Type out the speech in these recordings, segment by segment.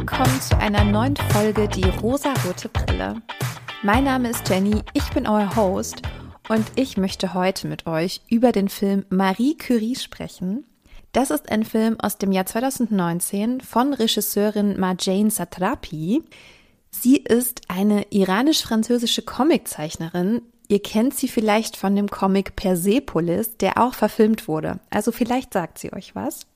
willkommen zu einer neuen Folge Die rosarote Brille. Mein Name ist Jenny, ich bin euer Host und ich möchte heute mit euch über den Film Marie Curie sprechen. Das ist ein Film aus dem Jahr 2019 von Regisseurin Marjane Satrapi. Sie ist eine iranisch-französische Comiczeichnerin. Ihr kennt sie vielleicht von dem Comic Persepolis, der auch verfilmt wurde. Also vielleicht sagt sie euch was.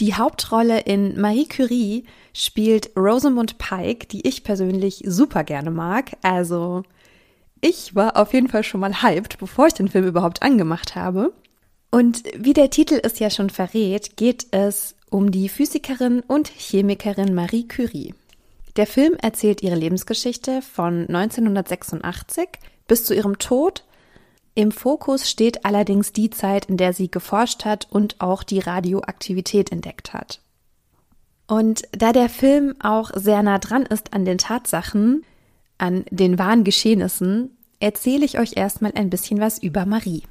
Die Hauptrolle in Marie Curie spielt Rosamund Pike, die ich persönlich super gerne mag. Also ich war auf jeden Fall schon mal hyped, bevor ich den Film überhaupt angemacht habe. Und wie der Titel es ja schon verrät, geht es um die Physikerin und Chemikerin Marie Curie. Der Film erzählt ihre Lebensgeschichte von 1986 bis zu ihrem Tod im Fokus steht allerdings die Zeit, in der sie geforscht hat und auch die Radioaktivität entdeckt hat. Und da der Film auch sehr nah dran ist an den Tatsachen, an den wahren Geschehnissen, erzähle ich euch erstmal ein bisschen was über Marie.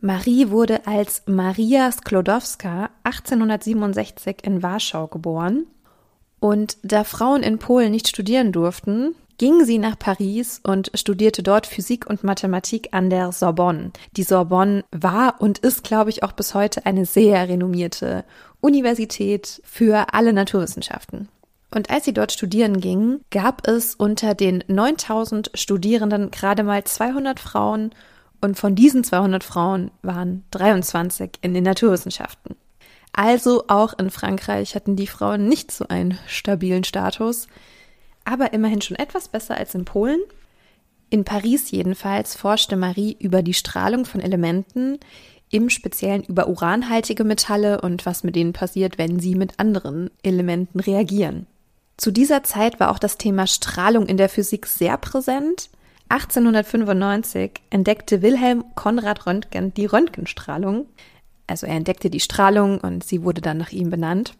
Marie wurde als Maria Sklodowska 1867 in Warschau geboren. Und da Frauen in Polen nicht studieren durften, ging sie nach Paris und studierte dort Physik und Mathematik an der Sorbonne. Die Sorbonne war und ist, glaube ich, auch bis heute eine sehr renommierte Universität für alle Naturwissenschaften. Und als sie dort studieren ging, gab es unter den 9000 Studierenden gerade mal 200 Frauen und von diesen 200 Frauen waren 23 in den Naturwissenschaften. Also auch in Frankreich hatten die Frauen nicht so einen stabilen Status aber immerhin schon etwas besser als in Polen. In Paris jedenfalls forschte Marie über die Strahlung von Elementen, im Speziellen über uranhaltige Metalle und was mit denen passiert, wenn sie mit anderen Elementen reagieren. Zu dieser Zeit war auch das Thema Strahlung in der Physik sehr präsent. 1895 entdeckte Wilhelm Konrad Röntgen die Röntgenstrahlung. Also er entdeckte die Strahlung und sie wurde dann nach ihm benannt.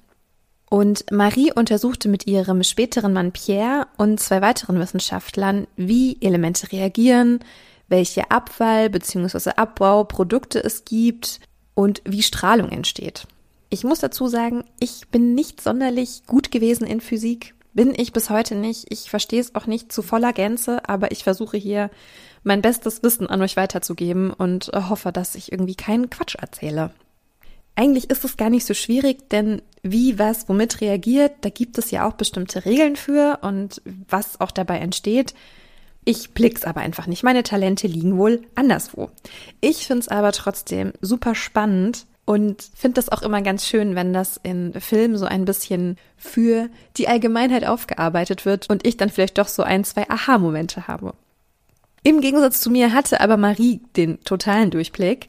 Und Marie untersuchte mit ihrem späteren Mann Pierre und zwei weiteren Wissenschaftlern, wie Elemente reagieren, welche Abfall- bzw. Abbauprodukte es gibt und wie Strahlung entsteht. Ich muss dazu sagen, ich bin nicht sonderlich gut gewesen in Physik. Bin ich bis heute nicht. Ich verstehe es auch nicht zu voller Gänze, aber ich versuche hier mein bestes Wissen an euch weiterzugeben und hoffe, dass ich irgendwie keinen Quatsch erzähle. Eigentlich ist es gar nicht so schwierig, denn wie was womit reagiert, da gibt es ja auch bestimmte Regeln für und was auch dabei entsteht. Ich blick's aber einfach nicht. Meine Talente liegen wohl anderswo. Ich find's aber trotzdem super spannend und finde das auch immer ganz schön, wenn das in Filmen so ein bisschen für die Allgemeinheit aufgearbeitet wird und ich dann vielleicht doch so ein, zwei Aha-Momente habe. Im Gegensatz zu mir hatte aber Marie den totalen Durchblick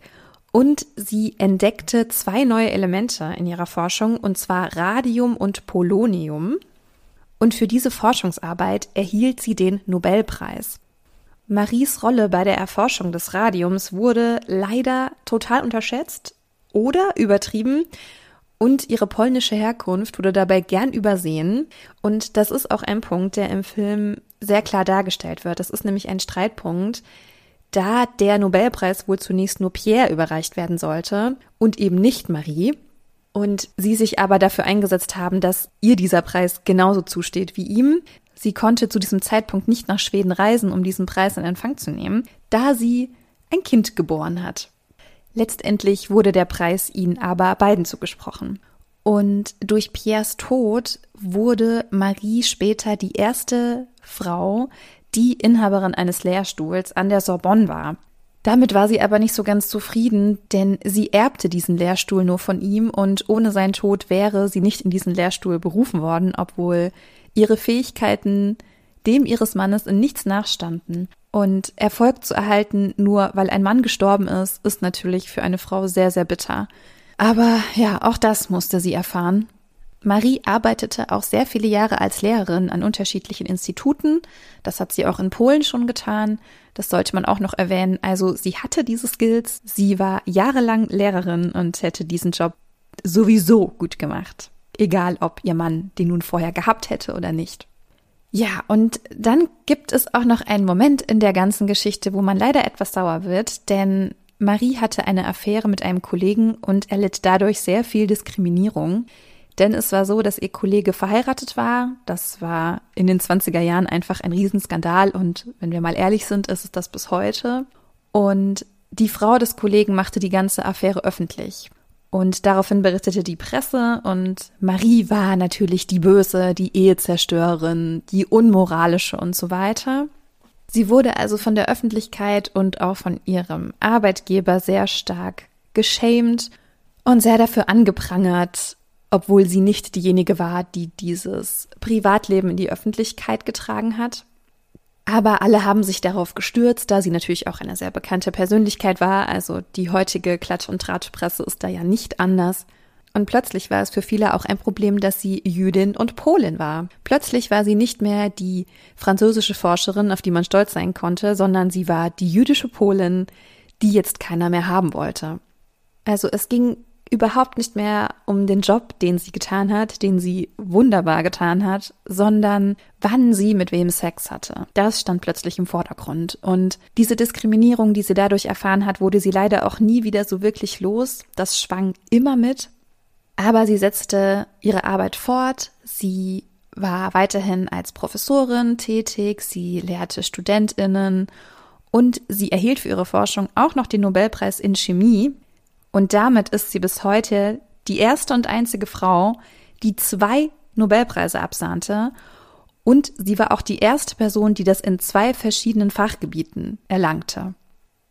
und sie entdeckte zwei neue Elemente in ihrer Forschung, und zwar Radium und Polonium. Und für diese Forschungsarbeit erhielt sie den Nobelpreis. Maries Rolle bei der Erforschung des Radiums wurde leider total unterschätzt oder übertrieben und ihre polnische Herkunft wurde dabei gern übersehen. Und das ist auch ein Punkt, der im Film sehr klar dargestellt wird. Das ist nämlich ein Streitpunkt, da der Nobelpreis wohl zunächst nur Pierre überreicht werden sollte und eben nicht Marie. Und sie sich aber dafür eingesetzt haben, dass ihr dieser Preis genauso zusteht wie ihm. Sie konnte zu diesem Zeitpunkt nicht nach Schweden reisen, um diesen Preis in Empfang zu nehmen, da sie ein Kind geboren hat. Letztendlich wurde der Preis ihnen aber beiden zugesprochen. Und durch Pierres Tod wurde Marie später die erste Frau, die Inhaberin eines Lehrstuhls an der Sorbonne war. Damit war sie aber nicht so ganz zufrieden, denn sie erbte diesen Lehrstuhl nur von ihm und ohne seinen Tod wäre sie nicht in diesen Lehrstuhl berufen worden, obwohl ihre Fähigkeiten dem ihres Mannes in nichts nachstanden. Und Erfolg zu erhalten, nur weil ein Mann gestorben ist, ist natürlich für eine Frau sehr, sehr bitter. Aber ja, auch das musste sie erfahren. Marie arbeitete auch sehr viele Jahre als Lehrerin an unterschiedlichen Instituten. Das hat sie auch in Polen schon getan. Das sollte man auch noch erwähnen. Also sie hatte diese Skills. Sie war jahrelang Lehrerin und hätte diesen Job sowieso gut gemacht. Egal, ob ihr Mann den nun vorher gehabt hätte oder nicht. Ja, und dann gibt es auch noch einen Moment in der ganzen Geschichte, wo man leider etwas sauer wird, denn Marie hatte eine Affäre mit einem Kollegen und erlitt dadurch sehr viel Diskriminierung. Denn es war so, dass ihr Kollege verheiratet war. Das war in den 20er Jahren einfach ein Riesenskandal und wenn wir mal ehrlich sind, ist es das bis heute. Und die Frau des Kollegen machte die ganze Affäre öffentlich. Und daraufhin berichtete die Presse und Marie war natürlich die Böse, die Ehezerstörerin, die Unmoralische und so weiter. Sie wurde also von der Öffentlichkeit und auch von ihrem Arbeitgeber sehr stark geschämt und sehr dafür angeprangert, obwohl sie nicht diejenige war, die dieses Privatleben in die Öffentlichkeit getragen hat. Aber alle haben sich darauf gestürzt, da sie natürlich auch eine sehr bekannte Persönlichkeit war. Also die heutige Klatsch- und Tratschpresse ist da ja nicht anders. Und plötzlich war es für viele auch ein Problem, dass sie Jüdin und Polin war. Plötzlich war sie nicht mehr die französische Forscherin, auf die man stolz sein konnte, sondern sie war die jüdische Polin, die jetzt keiner mehr haben wollte. Also es ging überhaupt nicht mehr um den Job, den sie getan hat, den sie wunderbar getan hat, sondern wann sie mit wem Sex hatte. Das stand plötzlich im Vordergrund. Und diese Diskriminierung, die sie dadurch erfahren hat, wurde sie leider auch nie wieder so wirklich los. Das schwang immer mit. Aber sie setzte ihre Arbeit fort. Sie war weiterhin als Professorin tätig. Sie lehrte Studentinnen und sie erhielt für ihre Forschung auch noch den Nobelpreis in Chemie. Und damit ist sie bis heute die erste und einzige Frau, die zwei Nobelpreise absahnte. Und sie war auch die erste Person, die das in zwei verschiedenen Fachgebieten erlangte.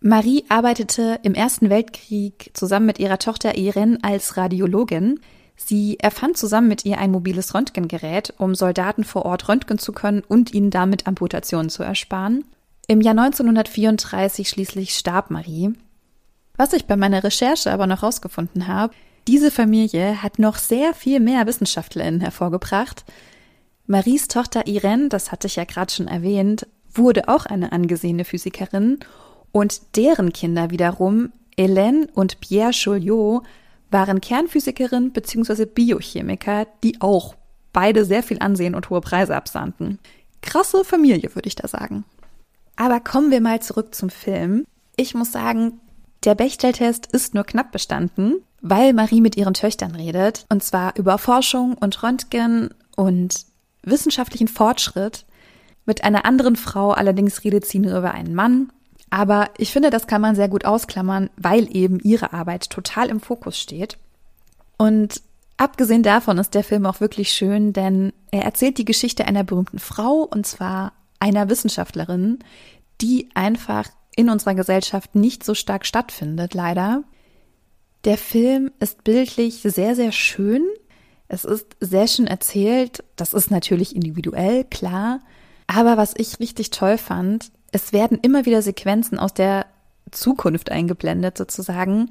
Marie arbeitete im Ersten Weltkrieg zusammen mit ihrer Tochter Irene als Radiologin. Sie erfand zusammen mit ihr ein mobiles Röntgengerät, um Soldaten vor Ort röntgen zu können und ihnen damit Amputationen zu ersparen. Im Jahr 1934 schließlich starb Marie. Was ich bei meiner Recherche aber noch herausgefunden habe, diese Familie hat noch sehr viel mehr WissenschaftlerInnen hervorgebracht. Maries Tochter Irene, das hatte ich ja gerade schon erwähnt, wurde auch eine angesehene Physikerin und deren Kinder wiederum, Hélène und Pierre Joliot, waren Kernphysikerin bzw. Biochemiker, die auch beide sehr viel Ansehen und hohe Preise absahnten. Krasse Familie, würde ich da sagen. Aber kommen wir mal zurück zum Film. Ich muss sagen, der Bechteltest ist nur knapp bestanden, weil Marie mit ihren Töchtern redet, und zwar über Forschung und Röntgen und wissenschaftlichen Fortschritt. Mit einer anderen Frau allerdings redet sie nur über einen Mann. Aber ich finde, das kann man sehr gut ausklammern, weil eben ihre Arbeit total im Fokus steht. Und abgesehen davon ist der Film auch wirklich schön, denn er erzählt die Geschichte einer berühmten Frau, und zwar einer Wissenschaftlerin, die einfach in unserer Gesellschaft nicht so stark stattfindet, leider. Der Film ist bildlich sehr, sehr schön. Es ist sehr schön erzählt. Das ist natürlich individuell, klar. Aber was ich richtig toll fand, es werden immer wieder Sequenzen aus der Zukunft eingeblendet, sozusagen,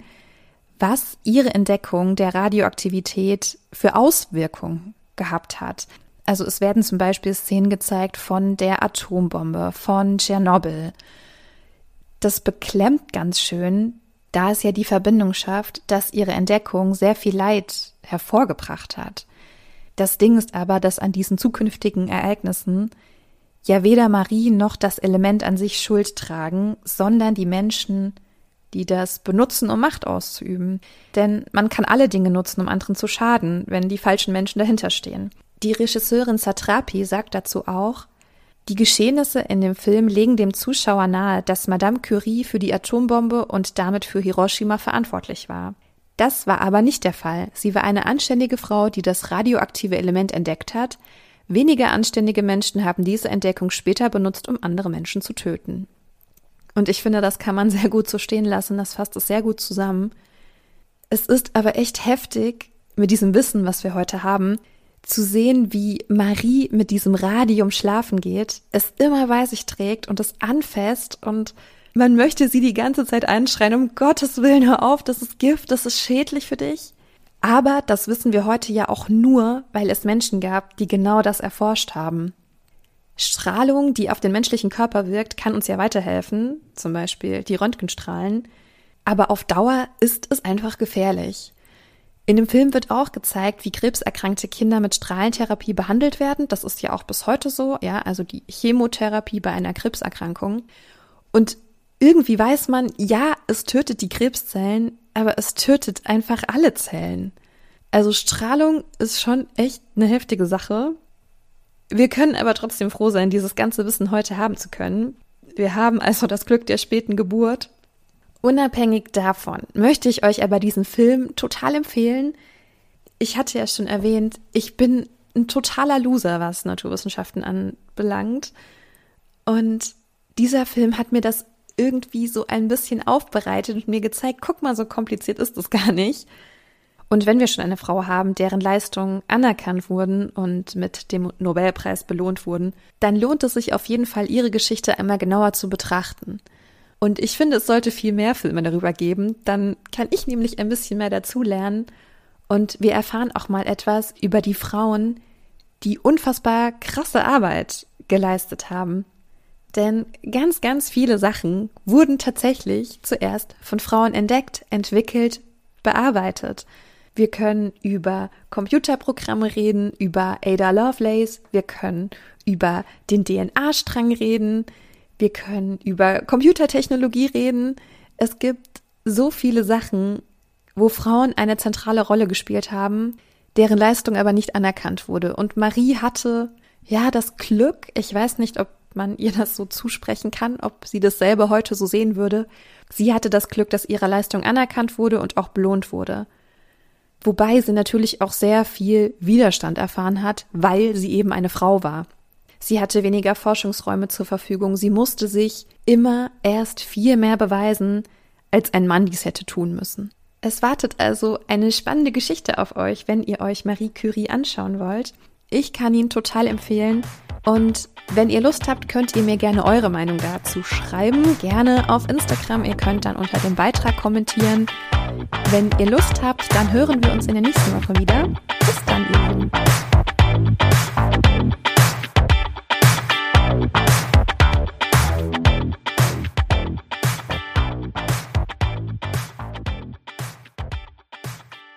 was ihre Entdeckung der Radioaktivität für Auswirkungen gehabt hat. Also es werden zum Beispiel Szenen gezeigt von der Atombombe, von Tschernobyl, das beklemmt ganz schön, da es ja die Verbindung schafft, dass ihre Entdeckung sehr viel Leid hervorgebracht hat. Das Ding ist aber, dass an diesen zukünftigen Ereignissen ja weder Marie noch das Element an sich Schuld tragen, sondern die Menschen, die das benutzen, um Macht auszuüben. Denn man kann alle Dinge nutzen, um anderen zu schaden, wenn die falschen Menschen dahinter stehen. Die Regisseurin Satrapi sagt dazu auch, die Geschehnisse in dem Film legen dem Zuschauer nahe, dass Madame Curie für die Atombombe und damit für Hiroshima verantwortlich war. Das war aber nicht der Fall. Sie war eine anständige Frau, die das radioaktive Element entdeckt hat. Wenige anständige Menschen haben diese Entdeckung später benutzt, um andere Menschen zu töten. Und ich finde, das kann man sehr gut so stehen lassen, das fasst es sehr gut zusammen. Es ist aber echt heftig, mit diesem Wissen, was wir heute haben, zu sehen, wie Marie mit diesem Radium schlafen geht, es immer bei sich trägt und es anfasst und man möchte sie die ganze Zeit einschreien, um Gottes Willen, hör auf, das ist Gift, das ist schädlich für dich. Aber das wissen wir heute ja auch nur, weil es Menschen gab, die genau das erforscht haben. Strahlung, die auf den menschlichen Körper wirkt, kann uns ja weiterhelfen, zum Beispiel die Röntgenstrahlen. Aber auf Dauer ist es einfach gefährlich. In dem Film wird auch gezeigt, wie krebserkrankte Kinder mit Strahlentherapie behandelt werden. Das ist ja auch bis heute so, ja, also die Chemotherapie bei einer Krebserkrankung. Und irgendwie weiß man, ja, es tötet die Krebszellen, aber es tötet einfach alle Zellen. Also Strahlung ist schon echt eine heftige Sache. Wir können aber trotzdem froh sein, dieses ganze Wissen heute haben zu können. Wir haben also das Glück der späten Geburt. Unabhängig davon möchte ich euch aber diesen Film total empfehlen. Ich hatte ja schon erwähnt, ich bin ein totaler Loser, was Naturwissenschaften anbelangt. Und dieser Film hat mir das irgendwie so ein bisschen aufbereitet und mir gezeigt, guck mal, so kompliziert ist das gar nicht. Und wenn wir schon eine Frau haben, deren Leistungen anerkannt wurden und mit dem Nobelpreis belohnt wurden, dann lohnt es sich auf jeden Fall, ihre Geschichte einmal genauer zu betrachten. Und ich finde, es sollte viel mehr Filme darüber geben, dann kann ich nämlich ein bisschen mehr dazulernen und wir erfahren auch mal etwas über die Frauen, die unfassbar krasse Arbeit geleistet haben. Denn ganz, ganz viele Sachen wurden tatsächlich zuerst von Frauen entdeckt, entwickelt, bearbeitet. Wir können über Computerprogramme reden, über Ada Lovelace, wir können über den DNA-Strang reden, wir können über Computertechnologie reden. Es gibt so viele Sachen, wo Frauen eine zentrale Rolle gespielt haben, deren Leistung aber nicht anerkannt wurde. Und Marie hatte ja das Glück, ich weiß nicht, ob man ihr das so zusprechen kann, ob sie dasselbe heute so sehen würde. Sie hatte das Glück, dass ihre Leistung anerkannt wurde und auch belohnt wurde. Wobei sie natürlich auch sehr viel Widerstand erfahren hat, weil sie eben eine Frau war. Sie hatte weniger Forschungsräume zur Verfügung. Sie musste sich immer erst viel mehr beweisen, als ein Mann dies hätte tun müssen. Es wartet also eine spannende Geschichte auf euch, wenn ihr euch Marie Curie anschauen wollt. Ich kann ihn total empfehlen. Und wenn ihr Lust habt, könnt ihr mir gerne eure Meinung dazu schreiben. Gerne auf Instagram. Ihr könnt dann unter dem Beitrag kommentieren. Wenn ihr Lust habt, dann hören wir uns in der nächsten Woche wieder. Bis dann, ihr Lieben.